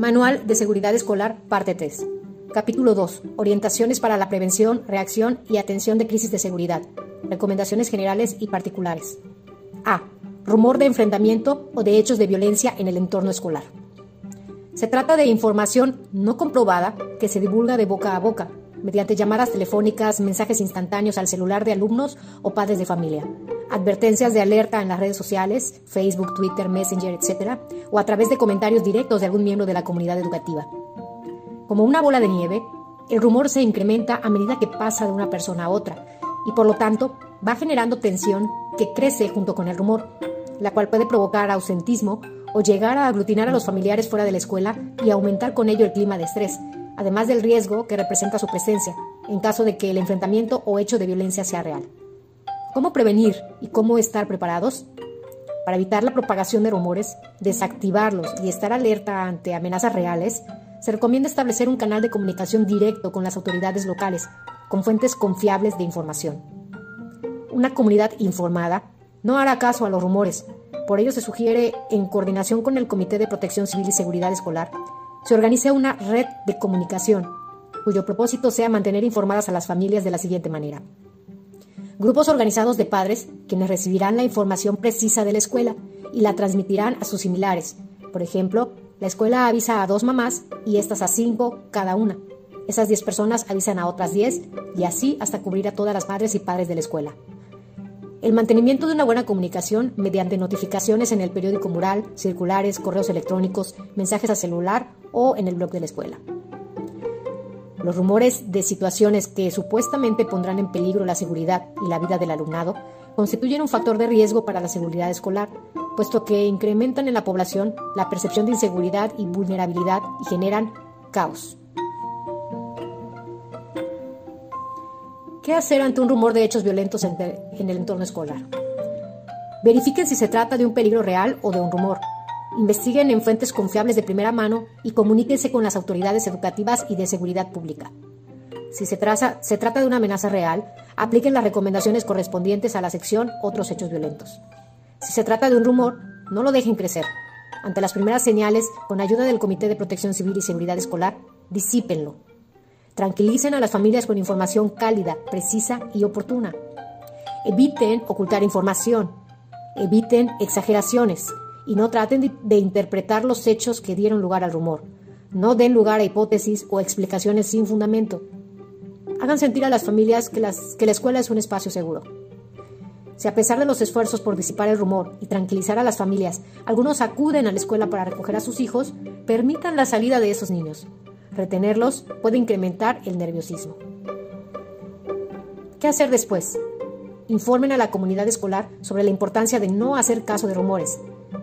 Manual de Seguridad Escolar, parte 3. Capítulo 2. Orientaciones para la prevención, reacción y atención de crisis de seguridad. Recomendaciones generales y particulares. A. Rumor de enfrentamiento o de hechos de violencia en el entorno escolar. Se trata de información no comprobada que se divulga de boca a boca, mediante llamadas telefónicas, mensajes instantáneos al celular de alumnos o padres de familia, advertencias de alerta en las redes sociales, Facebook, Twitter, Messenger, etc., o a través de comentarios directos de algún miembro de la comunidad educativa. Como una bola de nieve, el rumor se incrementa a medida que pasa de una persona a otra y por lo tanto va generando tensión que crece junto con el rumor, la cual puede provocar ausentismo o llegar a aglutinar a los familiares fuera de la escuela y aumentar con ello el clima de estrés, además del riesgo que representa su presencia en caso de que el enfrentamiento o hecho de violencia sea real. ¿Cómo prevenir y cómo estar preparados? Para evitar la propagación de rumores, desactivarlos y estar alerta ante amenazas reales, se recomienda establecer un canal de comunicación directo con las autoridades locales, con fuentes confiables de información. Una comunidad informada no hará caso a los rumores, por ello se sugiere, en coordinación con el Comité de Protección Civil y Seguridad Escolar, se organice una red de comunicación, cuyo propósito sea mantener informadas a las familias de la siguiente manera. Grupos organizados de padres, quienes recibirán la información precisa de la escuela y la transmitirán a sus similares. Por ejemplo, la escuela avisa a dos mamás y estas a cinco cada una. Esas diez personas avisan a otras diez y así hasta cubrir a todas las madres y padres de la escuela. El mantenimiento de una buena comunicación mediante notificaciones en el periódico mural, circulares, correos electrónicos, mensajes a celular o en el blog de la escuela. Los rumores de situaciones que supuestamente pondrán en peligro la seguridad y la vida del alumnado constituyen un factor de riesgo para la seguridad escolar, puesto que incrementan en la población la percepción de inseguridad y vulnerabilidad y generan caos. ¿Qué hacer ante un rumor de hechos violentos en, el entorno escolar? Verifiquen si se trata de un peligro real o de un rumor. Investiguen en fuentes confiables de primera mano y comuníquense con las autoridades educativas y de seguridad pública. Si se, se trata de una amenaza real, apliquen las recomendaciones correspondientes a la sección Otros hechos violentos. Si se trata de un rumor, no lo dejen crecer. Ante las primeras señales, con ayuda del Comité de Protección Civil y Seguridad Escolar, disípenlo Tranquilicen a las familias con información cálida, precisa y oportuna. Eviten ocultar información. Eviten exageraciones y no traten de, interpretar los hechos que dieron lugar al rumor. No den lugar a hipótesis o explicaciones sin fundamento. Hagan sentir a las familias que, que la escuela es un espacio seguro. Si a pesar de los esfuerzos por disipar el rumor y tranquilizar a las familias, algunos acuden a la escuela para recoger a sus hijos, permitan la salida de esos niños. Retenerlos puede incrementar el nerviosismo. ¿Qué hacer después? Informen a la comunidad escolar sobre la importancia de no hacer caso de rumores.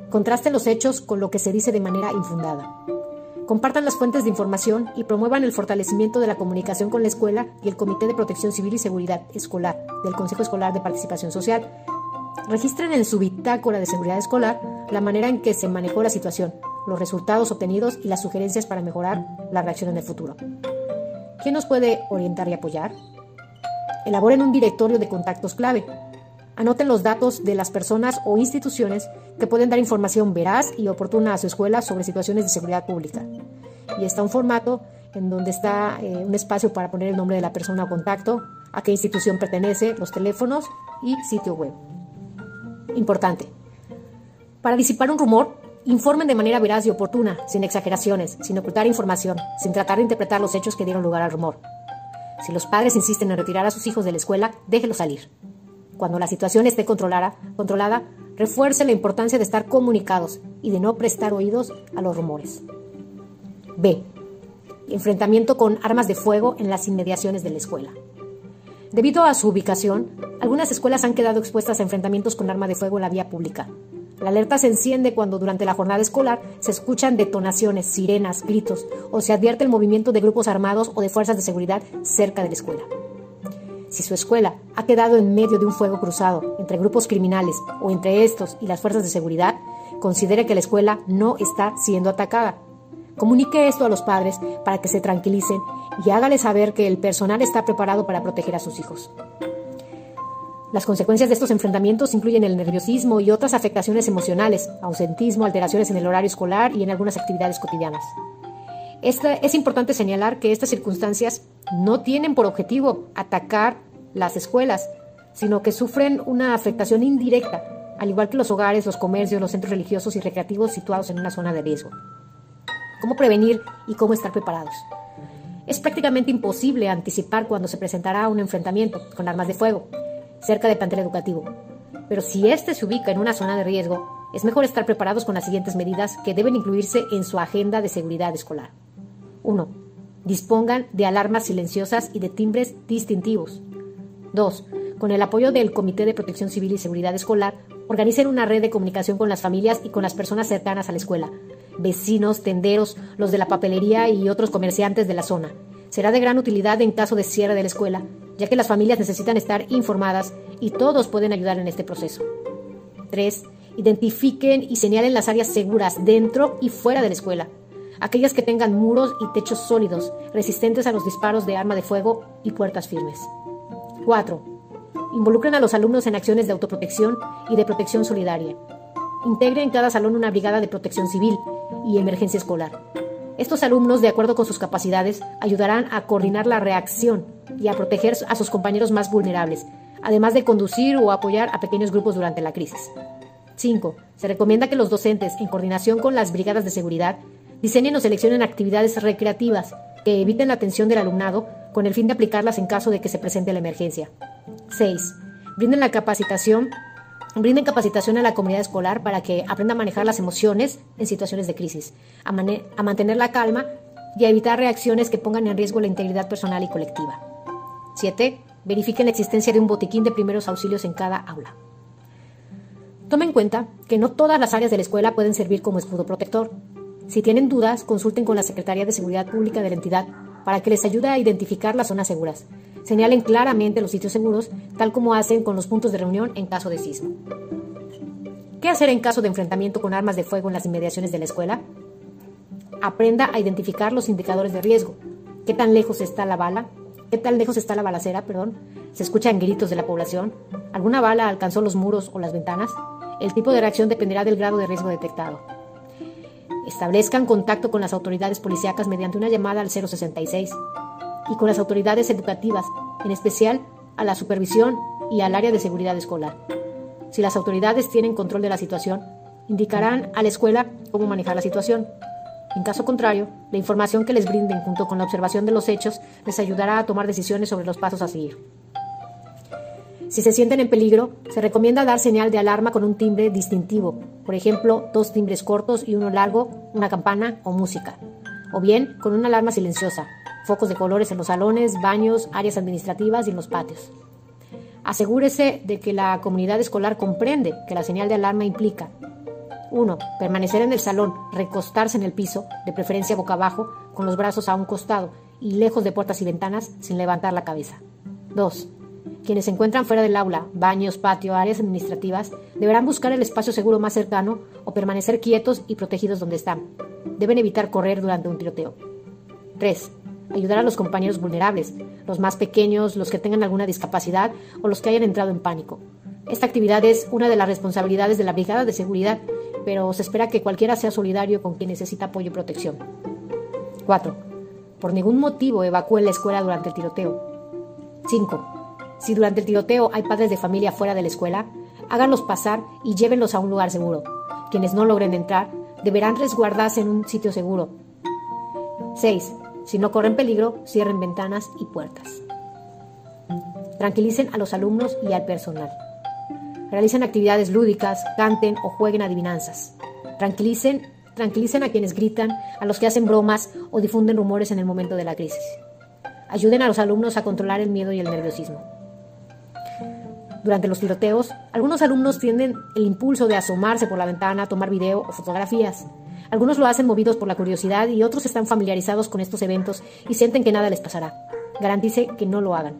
Contrasten los hechos con lo que se dice de manera infundada. Compartan las fuentes de información y promuevan el fortalecimiento de la comunicación con la escuela y el Comité de Protección Civil y Seguridad Escolar del Consejo Escolar de Participación Social. Registren en su bitácora de seguridad escolar la manera en que se manejó la situación, los resultados obtenidos y las sugerencias para mejorar la reacción en el futuro. ¿Quién nos puede orientar y apoyar? Elaboren un directorio de contactos clave. Anoten los datos de las personas o instituciones que pueden dar información veraz y oportuna a su escuela sobre situaciones de seguridad pública. Y está un formato en donde está eh, un espacio para poner el nombre de la persona o contacto, a qué institución pertenece, los teléfonos y sitio web. Importante. Para disipar un rumor, Informen de manera veraz y oportuna, sin exageraciones, sin ocultar información, sin tratar de interpretar los hechos que dieron lugar al rumor. Si los padres insisten en retirar a sus hijos de la escuela, déjelos salir. Cuando la situación esté controlada, refuerce la importancia de estar comunicados y de no prestar oídos a los rumores. B. Enfrentamiento con armas de fuego en las inmediaciones de la escuela. Debido a su ubicación, algunas escuelas han quedado expuestas a enfrentamientos con arma de fuego en la vía pública, la alerta se enciende cuando durante la jornada escolar se escuchan detonaciones, sirenas, gritos o se advierte el movimiento de grupos armados o de fuerzas de seguridad cerca de la escuela. Si su escuela ha quedado en medio de un fuego cruzado entre grupos criminales o entre estos y las fuerzas de seguridad, considere que la escuela no está siendo atacada. Comunique esto a los padres para que se tranquilicen y hágale saber que el personal está preparado para proteger a sus hijos. Las consecuencias de estos enfrentamientos incluyen el nerviosismo y otras afectaciones emocionales, ausentismo, alteraciones en el horario escolar y en algunas actividades cotidianas. es importante señalar que estas circunstancias no tienen por objetivo atacar las escuelas, sino que sufren una afectación indirecta, al igual que los hogares, los comercios, los centros religiosos y recreativos situados en una zona de riesgo. ¿Cómo prevenir y cómo estar preparados? Es prácticamente imposible anticipar cuando se presentará un enfrentamiento con armas de fuego cerca del plantel educativo. Pero si éste se ubica en una zona de riesgo, es mejor estar preparados con las siguientes medidas que deben incluirse en su agenda de seguridad escolar. 1. Dispongan de alarmas silenciosas y de timbres distintivos. 2. Con el apoyo del Comité de Protección Civil y Seguridad Escolar, organicen una red de comunicación con las familias y con las personas cercanas a la escuela, vecinos, tenderos, los de la papelería y otros comerciantes de la zona. Será de gran utilidad en caso de cierre de la escuela, ya que las familias necesitan estar informadas y todos pueden ayudar en este proceso. 3. Identifiquen y señalen las áreas seguras dentro y fuera de la escuela aquellas que tengan muros y techos sólidos, resistentes a los disparos de arma de fuego y puertas firmes. 4. Involucren a los alumnos en acciones de autoprotección y de protección solidaria. Integren en cada salón una brigada de protección civil y emergencia escolar. Estos alumnos, de acuerdo con sus capacidades, ayudarán a coordinar la reacción y a proteger a sus compañeros más vulnerables, además de conducir o apoyar a pequeños grupos durante la crisis. 5. Se recomienda que los docentes, en coordinación con las brigadas de seguridad, Diseñen o seleccionen actividades recreativas que eviten la atención del alumnado con el fin de aplicarlas en caso de que se presente la emergencia. 6. Brinden la capacitación Brinden capacitación a la comunidad escolar para que aprenda a manejar las emociones en situaciones de crisis, a, a, mantener la calma y a evitar reacciones que pongan en riesgo la integridad personal y colectiva. 7. Verifiquen la existencia de un botiquín de primeros auxilios en cada aula. Tomen en cuenta que no todas las áreas de la escuela pueden servir como escudo protector. Si tienen dudas, consulten con la Secretaría de Seguridad Pública de la entidad para que les ayude a identificar las zonas seguras. Señalen claramente los sitios seguros, tal como hacen con los puntos de reunión en caso de sismo. ¿Qué hacer en caso de enfrentamiento con armas de fuego en las inmediaciones de la escuela? Aprenda a identificar los indicadores de riesgo. ¿Qué tan lejos está la bala? ¿Qué tan lejos está la balacera, perdón? ¿Se escuchan gritos de la población? ¿Alguna bala alcanzó los muros o las ventanas? El tipo de reacción dependerá del grado de riesgo detectado. Establezcan contacto con las autoridades policíacas mediante una llamada al 066 y con las autoridades educativas, en especial a la supervisión y al área de seguridad escolar. Si las autoridades tienen control de la situación, indicarán a la escuela cómo manejar la situación. En caso contrario, la información que les brinden junto con la observación de los hechos les ayudará a tomar decisiones sobre los pasos a seguir. Si se sienten en peligro, se recomienda dar señal de alarma con un timbre distintivo, por ejemplo, dos timbres cortos y uno largo, una campana o música, o bien con una alarma silenciosa, focos de colores en los salones, baños, áreas administrativas y en los patios. Asegúrese de que la comunidad escolar comprende que la señal de alarma implica 1. Permanecer en el salón, recostarse en el piso, de preferencia boca abajo, con los brazos a un costado y lejos de puertas y ventanas, sin levantar la cabeza. 2. Quienes se encuentran fuera del aula, baños, patio, áreas administrativas, deberán buscar el espacio seguro más cercano o permanecer quietos y protegidos donde están. Deben evitar correr durante un tiroteo. 3. Ayudar a los compañeros vulnerables, los más pequeños, los que tengan alguna discapacidad o los que hayan entrado en pánico. Esta actividad es una de las responsabilidades de la Brigada de Seguridad, pero se espera que cualquiera sea solidario con quien necesita apoyo y protección. 4. Por ningún motivo evacúen la escuela durante el tiroteo. 5. Si durante el tiroteo hay padres de familia fuera de la escuela, háganlos pasar y llévenlos a un lugar seguro. Quienes no logren entrar deberán resguardarse en un sitio seguro. 6. Si no corren peligro, cierren ventanas y puertas. Tranquilicen a los alumnos y al personal. Realicen actividades lúdicas, canten o jueguen adivinanzas. Tranquilicen, tranquilicen a quienes gritan, a los que hacen bromas o difunden rumores en el momento de la crisis. Ayuden a los alumnos a controlar el miedo y el nerviosismo. Durante los tiroteos, algunos alumnos tienen el impulso de asomarse por la ventana, tomar video o fotografías. Algunos lo hacen movidos por la curiosidad y otros están familiarizados con estos eventos y sienten que nada les pasará. Garantice que no lo hagan.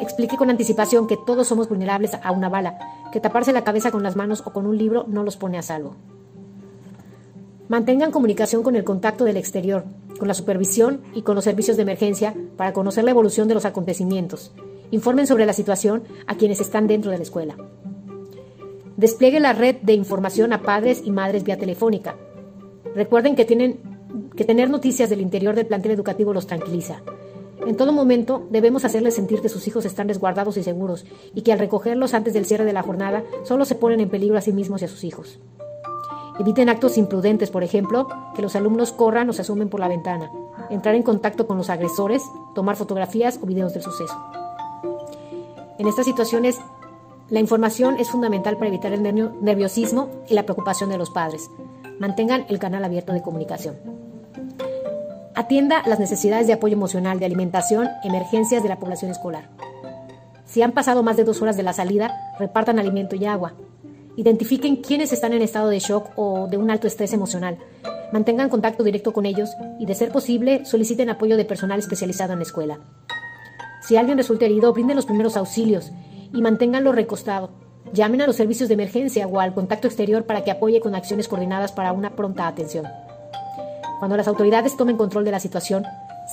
Explique con anticipación que todos somos vulnerables a una bala, que taparse la cabeza con las manos o con un libro no los pone a salvo. Mantengan comunicación con el contacto del exterior, con la supervisión y con los servicios de emergencia para conocer la evolución de los acontecimientos Informen sobre la situación a quienes están dentro de la escuela. Despliegue la red de información a padres y madres vía telefónica. Recuerden que tienen que tener noticias del interior del plantel educativo los tranquiliza. En todo momento debemos hacerles sentir que sus hijos están resguardados y seguros y que al recogerlos antes del cierre de la jornada solo se ponen en peligro a sí mismos y a sus hijos. Eviten actos imprudentes, por ejemplo, que los alumnos corran o se asomen por la ventana, entrar en contacto con los agresores, tomar fotografías o videos del suceso. En estas situaciones, la información es fundamental para evitar el nerviosismo y la preocupación de los padres. Mantengan el canal abierto de comunicación. Atienda las necesidades de apoyo emocional, de alimentación, emergencias de la población escolar. Si han pasado más de dos horas de la salida, repartan alimento y agua. Identifiquen quiénes están en estado de shock o de un alto estrés emocional. Mantengan contacto directo con ellos y, de ser posible, soliciten apoyo de personal especializado en la escuela. Si alguien resulta herido, brinden los primeros auxilios y manténganlo recostado. Llamen a los servicios de emergencia o al contacto exterior para que apoye con acciones coordinadas para una pronta atención. Cuando las autoridades tomen control de la situación,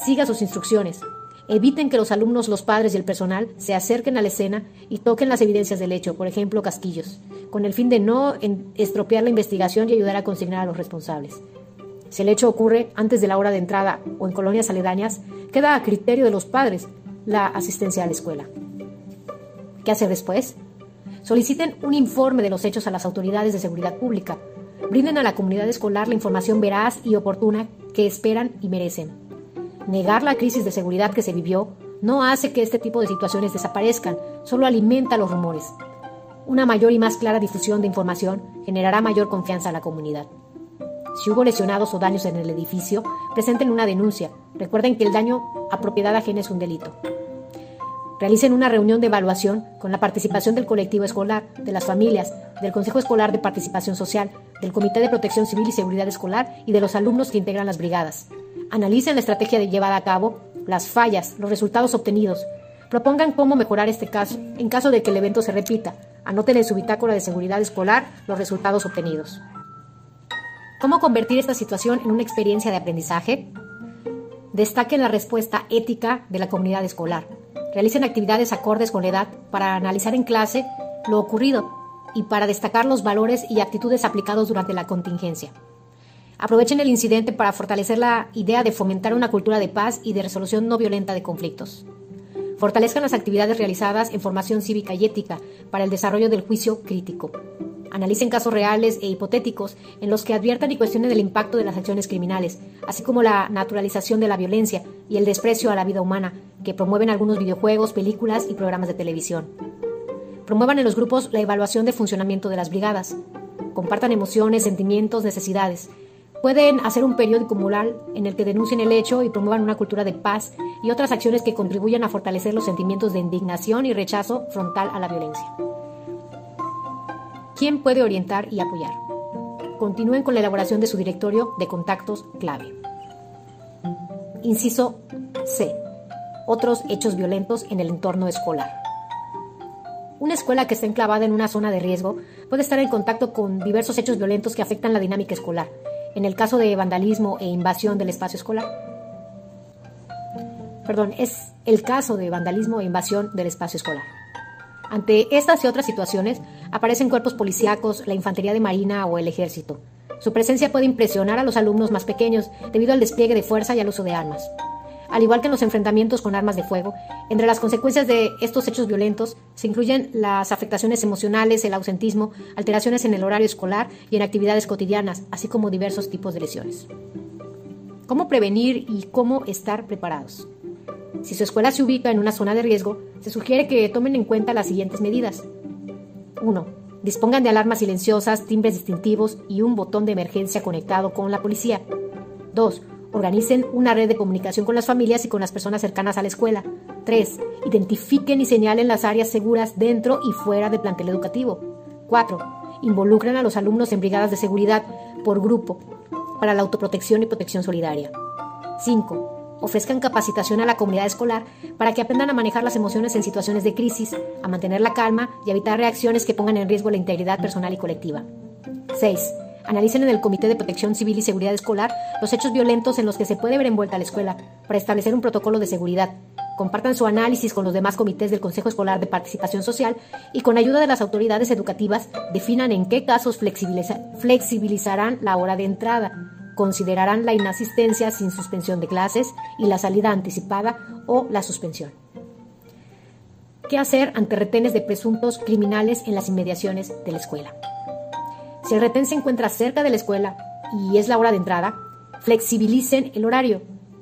siga sus instrucciones. Eviten que los alumnos, los padres y el personal se acerquen a la escena y toquen las evidencias del hecho, por ejemplo, casquillos, con el fin de no estropear la investigación y ayudar a consignar a los responsables. Si el hecho ocurre antes de la hora de entrada o en colonias aledañas, queda a criterio de los padres la asistencia a la escuela. ¿Qué hacer después? Soliciten un informe de los hechos a las autoridades de seguridad pública brinden a la comunidad escolar la información veraz y oportuna que esperan y merecen. Negar la crisis de seguridad que se vivió no hace que este tipo de situaciones desaparezcan, solo alimenta los rumores. Una mayor y más clara difusión de información generará mayor confianza a la comunidad. Si hubo lesionados o daños en el edificio, presenten una denuncia. Recuerden que el daño a propiedad ajena es un delito. Realicen una reunión de evaluación con la participación del colectivo escolar, de las familias, del Consejo Escolar de Participación Social, del Comité de Protección Civil y Seguridad Escolar y de los alumnos que integran las brigadas. Analicen la estrategia llevada a cabo, las fallas, los resultados obtenidos. Propongan cómo mejorar este caso en caso de que el evento se repita. Anoten en su bitácora de seguridad escolar los resultados obtenidos. ¿Cómo convertir esta situación en una experiencia de aprendizaje? Destaquen la respuesta ética de la comunidad escolar Realicen actividades acordes con la edad para analizar en clase lo ocurrido y para destacar los valores y actitudes aplicados durante la contingencia. Aprovechen el incidente para fortalecer la idea de fomentar una cultura de paz y de resolución no violenta de conflictos. Fortalezcan las actividades realizadas en formación cívica y ética para el desarrollo del juicio crítico. Analicen casos reales e hipotéticos en los que adviertan y cuestionen el impacto de las acciones criminales, así como la naturalización de la violencia y el desprecio a la vida humana que promueven algunos videojuegos, películas y programas de televisión. Promuevan en los grupos la evaluación de funcionamiento de las brigadas. Compartan emociones, sentimientos, necesidades. Pueden hacer un periódico mural en el que denuncien el hecho y promuevan una cultura de paz y otras acciones que contribuyan a fortalecer los sentimientos de indignación y rechazo frontal a la violencia. ¿Quién puede orientar y apoyar? Continúen con la elaboración de su directorio de contactos clave. Inciso C. Otros hechos violentos en el entorno escolar. Una escuela que está enclavada en una zona de riesgo puede estar en contacto con diversos hechos violentos que afectan la dinámica escolar, en el caso de vandalismo e invasión del espacio escolar. Perdón, es el caso de vandalismo e invasión del espacio escolar. Ante estas y otras situaciones, aparecen cuerpos policíacos, la infantería de marina o el ejército. Su presencia puede impresionar a los alumnos más pequeños debido al despliegue de fuerza y al uso de armas. Al igual que en los enfrentamientos con armas de fuego, entre las consecuencias de estos hechos violentos se incluyen las afectaciones emocionales, el ausentismo, alteraciones en el horario escolar y en actividades cotidianas, así como diversos tipos de lesiones. ¿Cómo prevenir y cómo estar preparados? Si su escuela se ubica en una zona de riesgo, se sugiere que tomen en cuenta las siguientes medidas. 1. Dispongan de alarmas silenciosas, timbres distintivos y un botón de emergencia conectado con la policía. 2. Organicen una red de comunicación con las familias y con las personas cercanas a la escuela. 3. Identifiquen y señalen las áreas seguras dentro y fuera del plantel educativo. 4. Involucren a los alumnos en brigadas de seguridad por grupo para la autoprotección y protección solidaria. 5 ofrezcan capacitación a la comunidad escolar para que aprendan a manejar las emociones en situaciones de crisis, a mantener la calma y evitar reacciones que pongan en riesgo la integridad personal y colectiva. 6. Analicen en el Comité de Protección Civil y Seguridad Escolar los hechos violentos en los que se puede ver envuelta la escuela para establecer un protocolo de seguridad. Compartan su análisis con los demás comités del Consejo Escolar de Participación Social y con ayuda de las autoridades educativas definan en qué casos flexibilizarán la hora de entrada considerarán la inasistencia sin suspensión de clases y la salida anticipada o la suspensión. ¿Qué hacer ante retenes de presuntos criminales en las inmediaciones de la escuela? Si el retén se encuentra cerca de la escuela y es la hora de entrada, flexibilicen el horario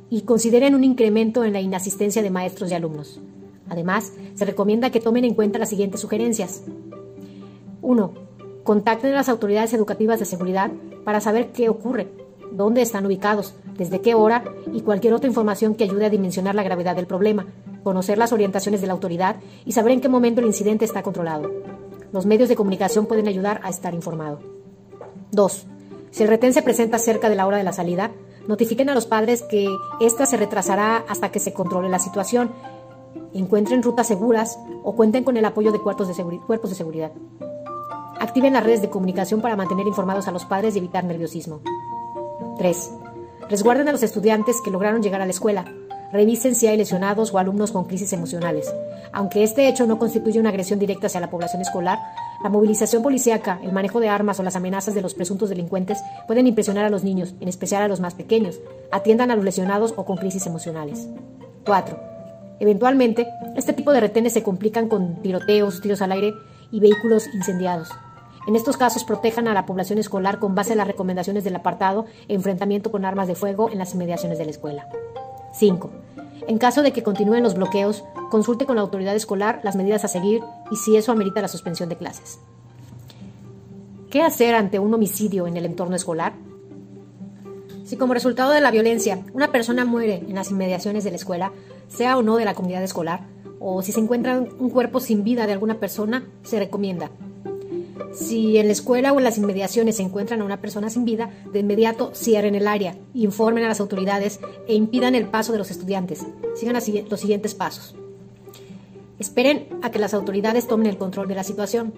y consideren un incremento en la inasistencia de maestros y alumnos. Además, se recomienda que tomen en cuenta las siguientes sugerencias. 1. Contacten a las autoridades educativas de seguridad para saber qué ocurre, dónde están ubicados, desde qué hora y cualquier otra información que ayude a dimensionar la gravedad del problema, conocer las orientaciones de la autoridad y saber en qué momento el incidente está controlado. Los medios de comunicación pueden ayudar a estar informado. 2. Si el retén se presenta cerca de la hora de la salida, notifiquen a los padres que ésta se retrasará hasta que se controle la situación, encuentren rutas seguras o cuenten con el apoyo de, cuerpos de, cuerpos de seguridad. Activen las redes de comunicación para mantener informados a los padres y evitar nerviosismo. 3. Resguarden a los estudiantes que lograron llegar a la escuela. Revisen si hay lesionados o alumnos con crisis emocionales. Aunque este hecho no constituye una agresión directa hacia la población escolar, la movilización policíaca, el manejo de armas o las amenazas de los presuntos delincuentes pueden impresionar a los niños, en especial a los más pequeños. Atiendan a los lesionados o con crisis emocionales. 4. Eventualmente, este tipo de retenes se complican con tiroteos, tiros al aire y vehículos incendiados. En estos casos, protejan a la población escolar con base a las recomendaciones del apartado Enfrentamiento con armas de fuego en las inmediaciones de la escuela. 5. En caso de que continúen los bloqueos, consulte con la autoridad escolar las medidas a seguir y si eso amerita la suspensión de clases. ¿Qué hacer ante un homicidio en el entorno escolar? Si como resultado de la violencia una persona muere en las inmediaciones de la escuela, sea o no de la comunidad escolar, o si se encuentra un cuerpo sin vida de alguna persona, se recomienda si en la escuela o en las inmediaciones se encuentran a una persona sin vida, de inmediato cierren el área, informen a las autoridades e impidan el paso de los estudiantes. Sigan los siguientes pasos. Esperen a que las autoridades tomen el control de la situación.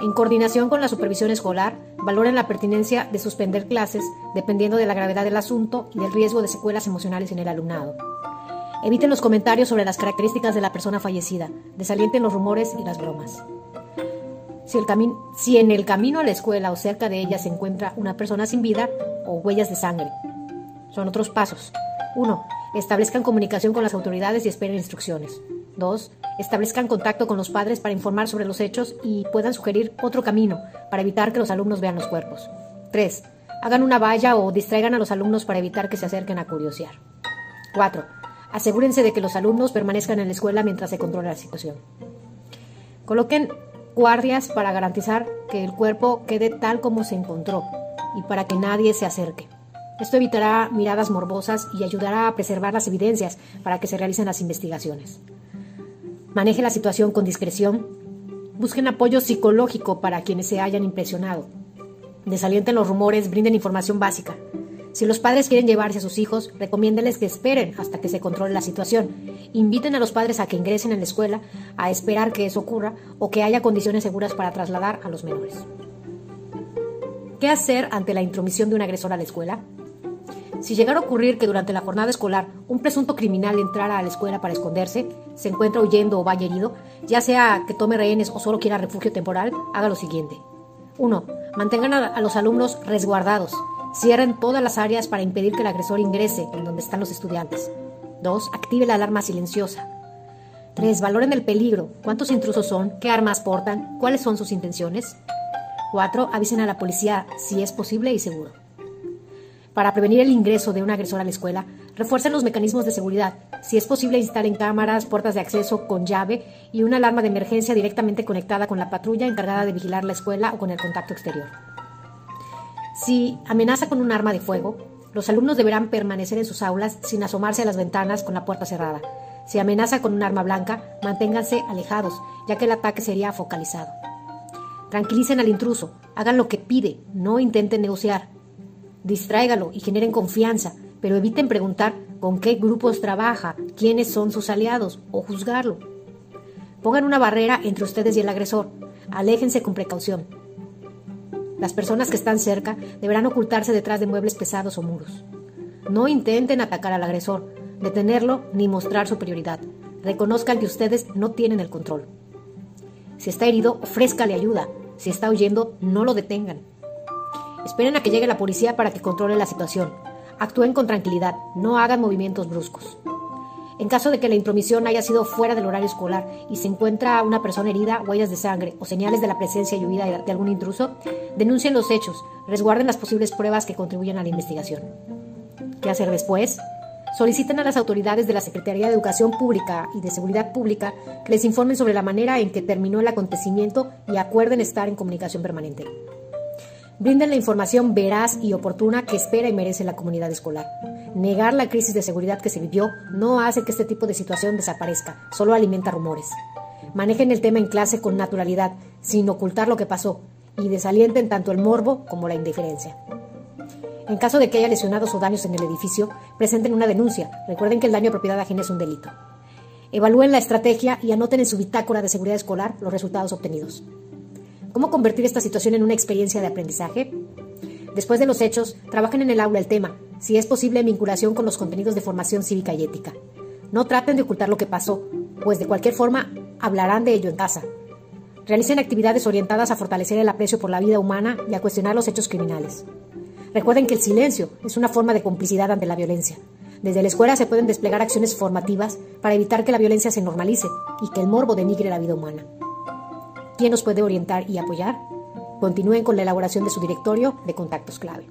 En coordinación con la supervisión escolar, valoren la pertinencia de suspender clases dependiendo de la gravedad del asunto y del riesgo de secuelas emocionales en el alumnado. Eviten los comentarios sobre las características de la persona fallecida, desalienten los rumores y las bromas. Si, en el camino a la escuela o cerca de ella se encuentra una persona sin vida o huellas de sangre. Son otros pasos. 1. Establezcan comunicación con las autoridades y esperen instrucciones. 2. Establezcan contacto con los padres para informar sobre los hechos y puedan sugerir otro camino para evitar que los alumnos vean los cuerpos. 3. Hagan una valla o distraigan a los alumnos para evitar que se acerquen a curiosear. 4. Asegúrense de que los alumnos permanezcan en la escuela mientras se controla la situación. Coloquen guardias para garantizar que el cuerpo quede tal como se encontró y para que nadie se acerque. Esto evitará miradas morbosas y ayudará a preservar las evidencias para que se realicen las investigaciones. Maneje la situación con discreción. Busquen apoyo psicológico para quienes se hayan impresionado. Desalienten los rumores, brinden información básica. Si los padres quieren llevarse a sus hijos, recomiéndenles que esperen hasta que se controle la situación. Inviten a los padres a que ingresen en la escuela, a esperar que eso ocurra o que haya condiciones seguras para trasladar a los menores. ¿Qué hacer ante la intromisión de un agresor a la escuela? Si llegara a ocurrir que durante la jornada escolar un presunto criminal entrara a la escuela para esconderse, se encuentra huyendo o vaya herido, ya sea que tome rehenes o solo quiera refugio temporal, haga lo siguiente. 1. Mantengan a los alumnos resguardados. Cierren todas las áreas para impedir que el agresor ingrese en donde están los estudiantes. 2. Active la alarma silenciosa. 3. Valoren el peligro. ¿Cuántos intrusos son? ¿Qué armas portan? ¿Cuáles son sus intenciones? 4. Avisen a la policía si es posible y seguro. Para prevenir el ingreso de un agresor a la escuela, refuercen los mecanismos de seguridad. Si es posible, instalen cámaras, puertas de acceso con llave y una alarma de emergencia directamente conectada con la patrulla encargada de vigilar la escuela o con el contacto exterior. Si amenaza con un arma de fuego, los alumnos deberán permanecer en sus aulas sin asomarse a las ventanas con la puerta cerrada. Si amenaza con un arma blanca, manténganse alejados, ya que el ataque sería focalizado. Tranquilicen al intruso, hagan lo que pide, no intenten negociar. Distráigalo y generen confianza, pero eviten preguntar con qué grupos trabaja, quiénes son sus aliados o juzgarlo. Pongan una barrera entre ustedes y el agresor. Aléjense con precaución. Las personas que están cerca deberán ocultarse detrás de muebles pesados o muros. No intenten atacar al agresor, detenerlo ni mostrar superioridad. Reconozcan que ustedes no tienen el control. Si está herido, ofrézcale ayuda. Si está huyendo, no lo detengan. Esperen a que llegue la policía para que controle la situación. Actúen con tranquilidad, no hagan movimientos bruscos. En caso de que la intromisión haya sido fuera del horario escolar y se encuentra una persona herida, huellas de sangre o señales de la presencia y huida de algún intruso, denuncien los hechos, resguarden las posibles pruebas que contribuyan a la investigación. ¿Qué hacer después? Soliciten a las autoridades de la Secretaría de Educación Pública y de Seguridad Pública que les informen sobre la manera en que terminó el acontecimiento y acuerden estar en comunicación permanente. Brinden la información veraz y oportuna que espera y merece la comunidad escolar. Negar la crisis de seguridad que se vivió no hace que este tipo de situación desaparezca, solo alimenta rumores. Manejen el tema en clase con naturalidad, sin ocultar lo que pasó, y desalienten tanto el morbo como la indiferencia. En caso de que haya lesionados o daños en el edificio, presenten una denuncia. Recuerden que el daño a propiedad ajena es un delito. Evalúen la estrategia y anoten en su bitácora de seguridad escolar los resultados obtenidos. ¿Cómo convertir esta situación en una experiencia de aprendizaje? Después de los hechos, trabajen en el aula el tema, si es posible en vinculación con los contenidos de formación cívica y ética. No traten de ocultar lo que pasó, pues de cualquier forma hablarán de ello en casa. Realicen actividades orientadas a fortalecer el aprecio por la vida humana y a cuestionar los hechos criminales. Recuerden que el silencio es una forma de complicidad ante la violencia. Desde la escuela se pueden desplegar acciones formativas para evitar que la violencia se normalice y que el morbo denigre la vida humana. ¿Quién nos puede orientar y apoyar? Continúen con la elaboración de su directorio de contactos clave.